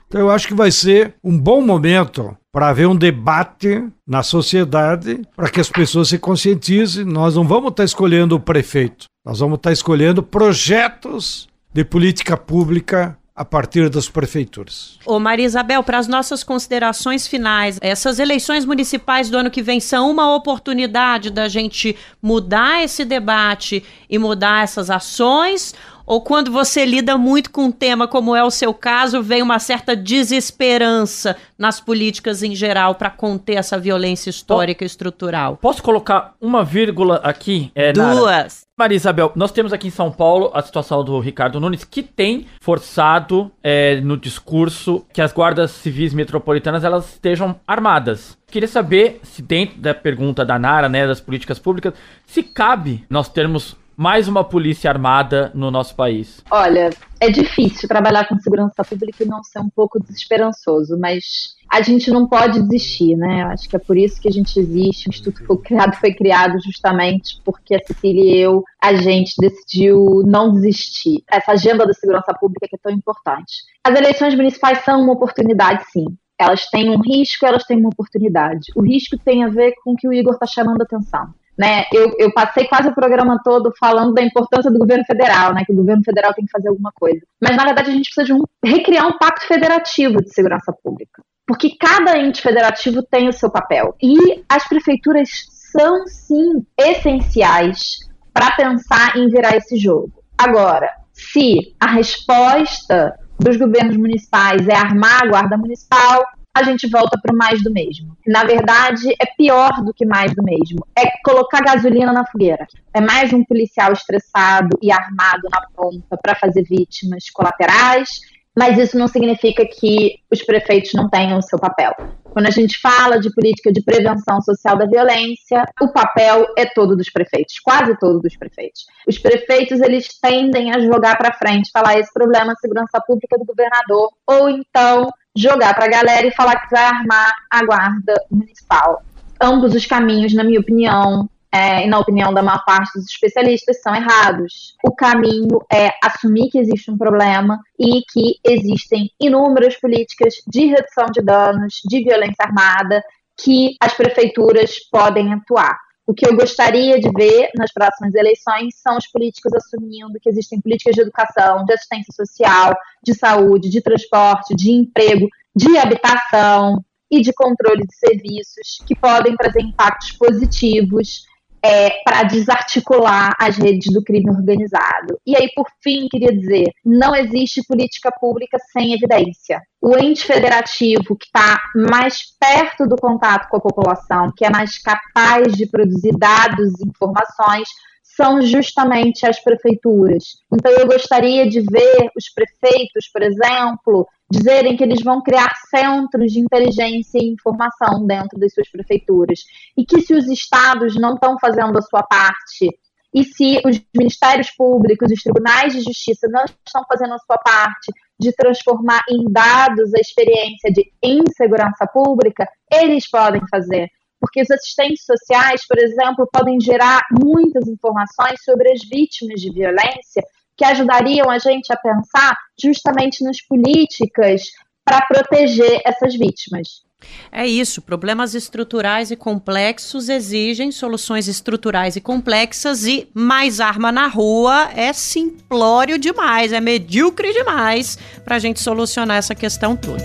Então, eu acho que vai ser um bom momento para haver um debate na sociedade, para que as pessoas se conscientizem. Nós não vamos estar escolhendo o prefeito, nós vamos estar escolhendo projetos de política pública a partir das prefeituras. Ô Maria Isabel, para as nossas considerações finais, essas eleições municipais do ano que vem são uma oportunidade da gente mudar esse debate e mudar essas ações? Ou quando você lida muito com um tema como é o seu caso, vem uma certa desesperança nas políticas em geral para conter essa violência histórica e estrutural? Posso colocar uma vírgula aqui? É, Duas. Maria Isabel, nós temos aqui em São Paulo a situação do Ricardo Nunes, que tem forçado é, no discurso que as guardas civis metropolitanas elas estejam armadas. Queria saber se dentro da pergunta da Nara, né, das políticas públicas, se cabe nós termos mais uma polícia armada no nosso país? Olha, é difícil trabalhar com segurança pública e não ser um pouco desesperançoso, mas a gente não pode desistir, né? Acho que é por isso que a gente existe. O Instituto foi criado, foi criado justamente porque a Cecília e eu, a gente decidiu não desistir. Essa agenda da segurança pública que é tão importante. As eleições municipais são uma oportunidade, sim. Elas têm um risco, elas têm uma oportunidade. O risco tem a ver com o que o Igor está chamando a atenção Né? Eu, eu passei quase o programa todo falando da importância do governo federal, né? que o governo federal tem que fazer alguma coisa. Mas, na verdade, a gente precisa de um, recriar um pacto federativo de segurança pública. Porque cada ente federativo tem o seu papel. E as prefeituras são, sim, essenciais para pensar em virar esse jogo. Agora, se a resposta dos governos municipais é armar a guarda municipal, a gente volta para o mais do mesmo. Na verdade, é pior do que mais do mesmo. É colocar gasolina na fogueira. É mais um policial estressado e armado na ponta para fazer vítimas colaterais mas isso não significa que os prefeitos não tenham o seu papel. Quando a gente fala de política de prevenção social da violência, o papel é todo dos prefeitos, quase todo dos prefeitos. Os prefeitos eles tendem a jogar para frente, falar esse problema é segurança pública do governador, ou então jogar para a galera e falar que vai armar a guarda municipal. Ambos os caminhos, na minha opinião, é, e na opinião da maior parte dos especialistas, são errados. O caminho é assumir que existe um problema e que existem inúmeras políticas de redução de danos, de violência armada, que as prefeituras podem atuar. O que eu gostaria de ver nas próximas eleições são os políticos assumindo que existem políticas de educação, de assistência social, de saúde, de transporte, de emprego, de habitação e de controle de serviços que podem trazer impactos positivos é, para desarticular as redes do crime organizado. E aí, por fim, queria dizer: não existe política pública sem evidência. O ente federativo que está mais perto do contato com a população, que é mais capaz de produzir dados e informações, são justamente as prefeituras. Então, eu gostaria de ver os prefeitos, por exemplo, dizerem que eles vão criar centros de inteligência e informação dentro das suas prefeituras. E que se os estados não estão fazendo a sua parte, e se os ministérios públicos, os tribunais de justiça não estão fazendo a sua parte de transformar em dados a experiência de insegurança pública, eles podem fazer porque os assistentes sociais, por exemplo, podem gerar muitas informações sobre as vítimas de violência que ajudariam a gente a pensar justamente nas políticas para proteger essas vítimas. É isso, problemas estruturais e complexos exigem soluções estruturais e complexas e mais arma na rua é simplório demais, é medíocre demais para a gente solucionar essa questão toda.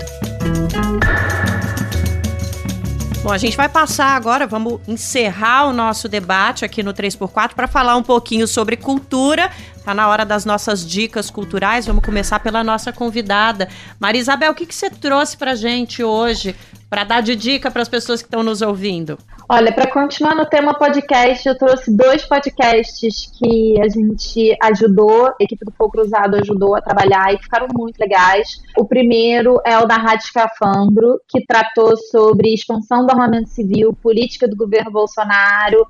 Bom, a gente vai passar agora, vamos encerrar o nosso debate aqui no 3x4 para falar um pouquinho sobre cultura. Tá na hora das nossas dicas culturais. Vamos começar pela nossa convidada. Maria Isabel, o que, que você trouxe para gente hoje para dar de dica para as pessoas que estão nos ouvindo? Olha, para continuar no tema podcast, eu trouxe dois podcasts que a gente ajudou, a equipe do Fogo Cruzado ajudou a trabalhar e ficaram muito legais. O primeiro é o da Rádio Escafandro, que tratou sobre expansão do armamento civil, política do governo Bolsonaro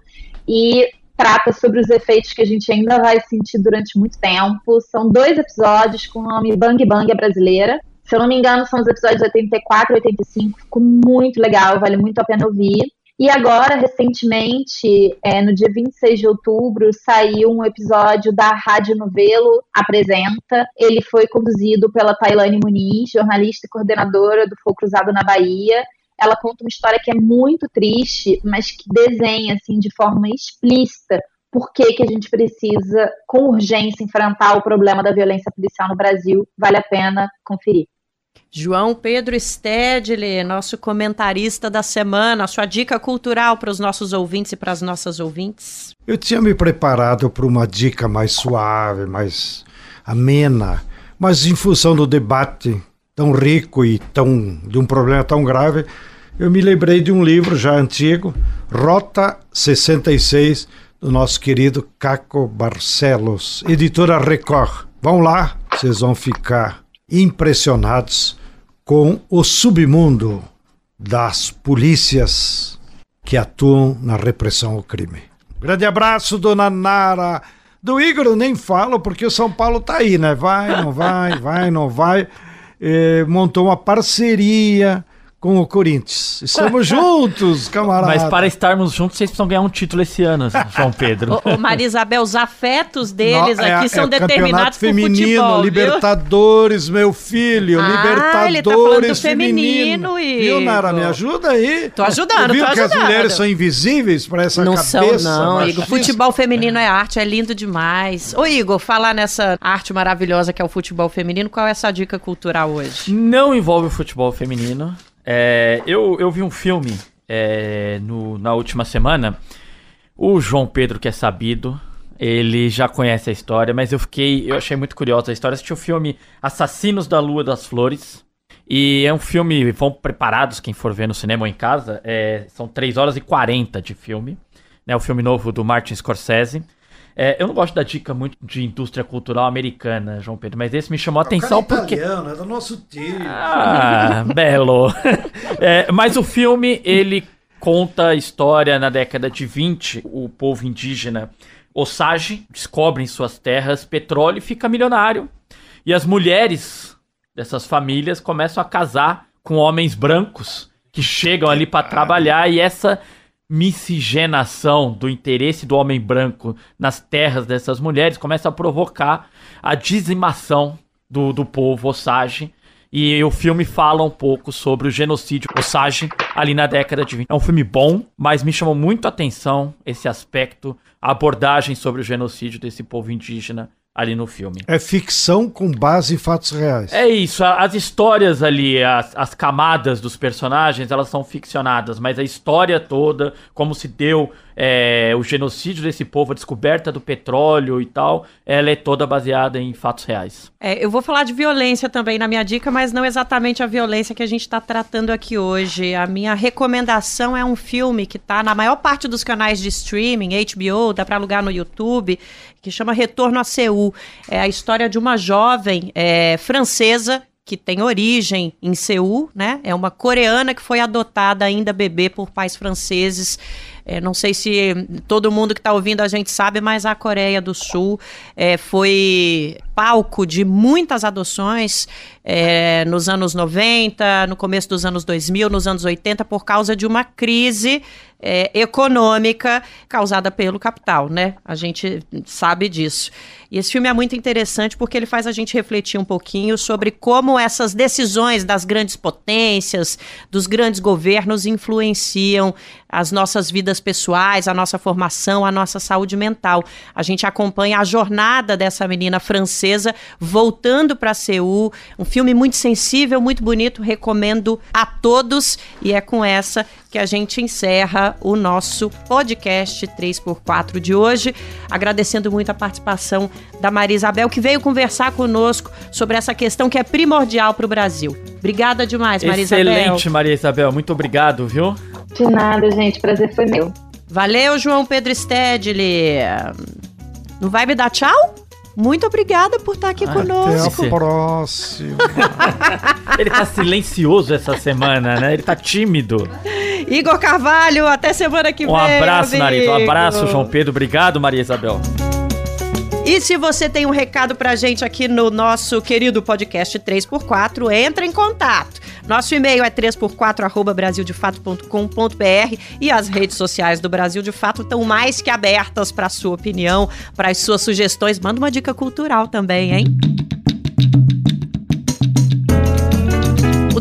e trata sobre os efeitos que a gente ainda vai sentir durante muito tempo. São dois episódios com o nome Bang Bang Brasileira. Se eu não me engano, são os episódios 84 e 85. Ficou muito legal, vale muito a pena ouvir. E agora, recentemente, é, no dia 26 de outubro, saiu um episódio da Rádio Novelo Apresenta. Ele foi conduzido pela Tailane Muniz, jornalista e coordenadora do Fogo Cruzado na Bahia. Ela conta uma história que é muito triste, mas que desenha assim de forma explícita por que, que a gente precisa, com urgência, enfrentar o problema da violência policial no Brasil. Vale a pena conferir. João Pedro Stedley, nosso comentarista da semana, sua dica cultural para os nossos ouvintes e para as nossas ouvintes. Eu tinha me preparado para uma dica mais suave, mais amena, mas em função do debate tão rico e tão de um problema tão grave, eu me lembrei de um livro já antigo, Rota 66, do nosso querido Caco Barcelos, editora Record. Vão lá, vocês vão ficar impressionados com o submundo das polícias que atuam na repressão ao crime. Grande abraço, dona Nara. Do Igor nem falo, porque o São Paulo tá aí, né? Vai, não vai, vai, não vai. É, montou uma parceria com o Corinthians. Estamos juntos, camarada. Mas para estarmos juntos, vocês precisam ganhar um título esse ano, João Pedro. Ô, ô Maria Isabel, os afetos deles Não, é- aqui são é determinados por feminino, futebol, viu? Libertadores, meu filho, Ah, Libertadores ele tá falando do feminino. feminino, Viu, Nara? Me ajuda aí. Tô ajudando, Viu tô que as mulheres são invisíveis para essa Não cabeça são, não, machista? Igor. Futebol feminino é arte, é lindo demais. Ô, Igor, falar nessa arte maravilhosa que é o futebol feminino, qual é essa dica cultural hoje? Não envolve o futebol feminino. É, eu, eu vi um filme é, no- na última semana. O João Pedro, que é sabido, ele já conhece a história, mas eu fiquei. Eu achei muito curiosa a história. Assisti o filme Assassinos da Lua das Flores. E é um filme. Vão preparados, quem for ver no cinema ou em casa. é, são 3 horas e 40 de filme. Né, o filme novo do Martin Scorsese. É, eu não gosto da dica muito de indústria cultural americana, João Pedro, mas esse me chamou a atenção O cara é porque. italiano, é do nosso time. Ah, belo. É, mas o filme, ele conta a história na década de 20. O povo indígena Osage descobre em suas terras petróleo e fica milionário. E as mulheres dessas famílias começam a casar com homens brancos que chegam ali para trabalhar e essa miscigenação do interesse do homem branco nas terras dessas mulheres começa a provocar a dizimação do, do povo Osage. E o filme fala um pouco sobre o genocídio Osage ali na década de 20. É um filme bom, mas me chamou muito a atenção esse aspecto, a abordagem sobre o genocídio desse povo indígena ali no filme. É ficção com base em fatos reais. É isso, as histórias ali, as, as camadas dos personagens, elas são ficcionadas, mas a história toda, como se deu é, o genocídio desse povo, a descoberta do petróleo e tal, ela é toda baseada em fatos reais. É, eu vou falar de violência também na minha dica, mas não exatamente a violência que a gente está tratando aqui hoje. A minha recomendação é um filme que está na maior parte dos canais de streaming, HBO, dá para alugar no YouTube, que chama Retorno a Seul. É a história de uma jovem é, francesa que tem origem em Seul, né? É uma coreana que foi adotada ainda bebê por pais franceses. É, não sei se todo mundo que está ouvindo a gente sabe, mas a Coreia do Sul é, foi palco de muitas adoções é, nos anos 90, no começo dos anos 2000, nos anos 80, por causa de uma crise é, econômica causada pelo capital, né? A gente sabe disso. E esse filme é muito interessante porque ele faz a gente refletir um pouquinho sobre como essas decisões das grandes potências, dos grandes governos influenciam as nossas vidas pessoais, a nossa formação, a nossa saúde mental. A gente acompanha a jornada dessa menina francesa voltando para Seul, um filme muito sensível, muito bonito, recomendo a todos e é com essa que a gente encerra o nosso podcast 3x4 de hoje, agradecendo muito a participação da Maria Isabel, que veio conversar conosco sobre essa questão que é primordial para o Brasil. Obrigada demais, Maria Isabel. Excelente, Maria Isabel, muito obrigado, viu? De nada, gente. Prazer foi meu. Valeu, João Pedro Stedley. Não vai me dar tchau? Muito obrigada por estar aqui Ah, conosco. Até a próxima. Ele tá silencioso essa semana, né? Ele tá tímido. Igor Carvalho, até semana que Um vem. abraço, amigo. Narito. Um abraço, João Pedro. Obrigado, Maria Isabel. E se você tem um recado pra gente aqui no nosso querido podcast 3x4, entra em contato. Nosso e-mail é 3x4 brasildefato.com.br e as redes sociais do Brasil de Fato estão mais que abertas para sua opinião, para as suas sugestões. Manda uma dica cultural também, hein?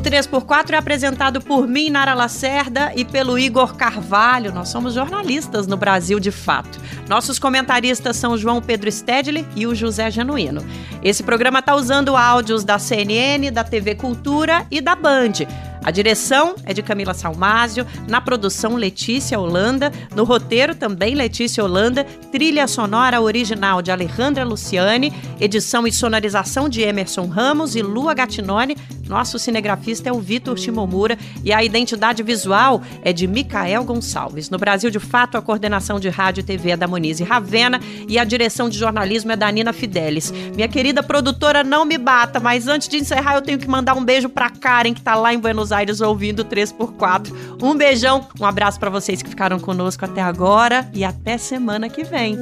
3x4 é apresentado por mim, Nara Lacerda, e pelo Igor Carvalho. Nós somos jornalistas no Brasil de Fato. Nossos comentaristas são João Pedro Stedley e o José Genuíno. Esse programa está usando áudios da CNN, da TV Cultura e da Band. A direção é de Camila Salmásio, na produção Letícia Holanda, no roteiro também Letícia Holanda, trilha sonora original de Alejandra Luciani, edição e sonorização de Emerson Ramos e Lua Gatinone. Nosso cinegrafista é o Vitor Shimomura e a identidade visual é de Micael Gonçalves. No Brasil de Fato, a coordenação de rádio e TV é da Monize Ravena e a direção de jornalismo é da Nina Fidelis. Minha querida produtora, não me bata, mas antes de encerrar eu tenho que mandar um beijo pra Karen, que tá lá em Buenos Aires ouvindo 3x4. Um beijão, um abraço pra vocês que ficaram conosco até agora e até semana que vem.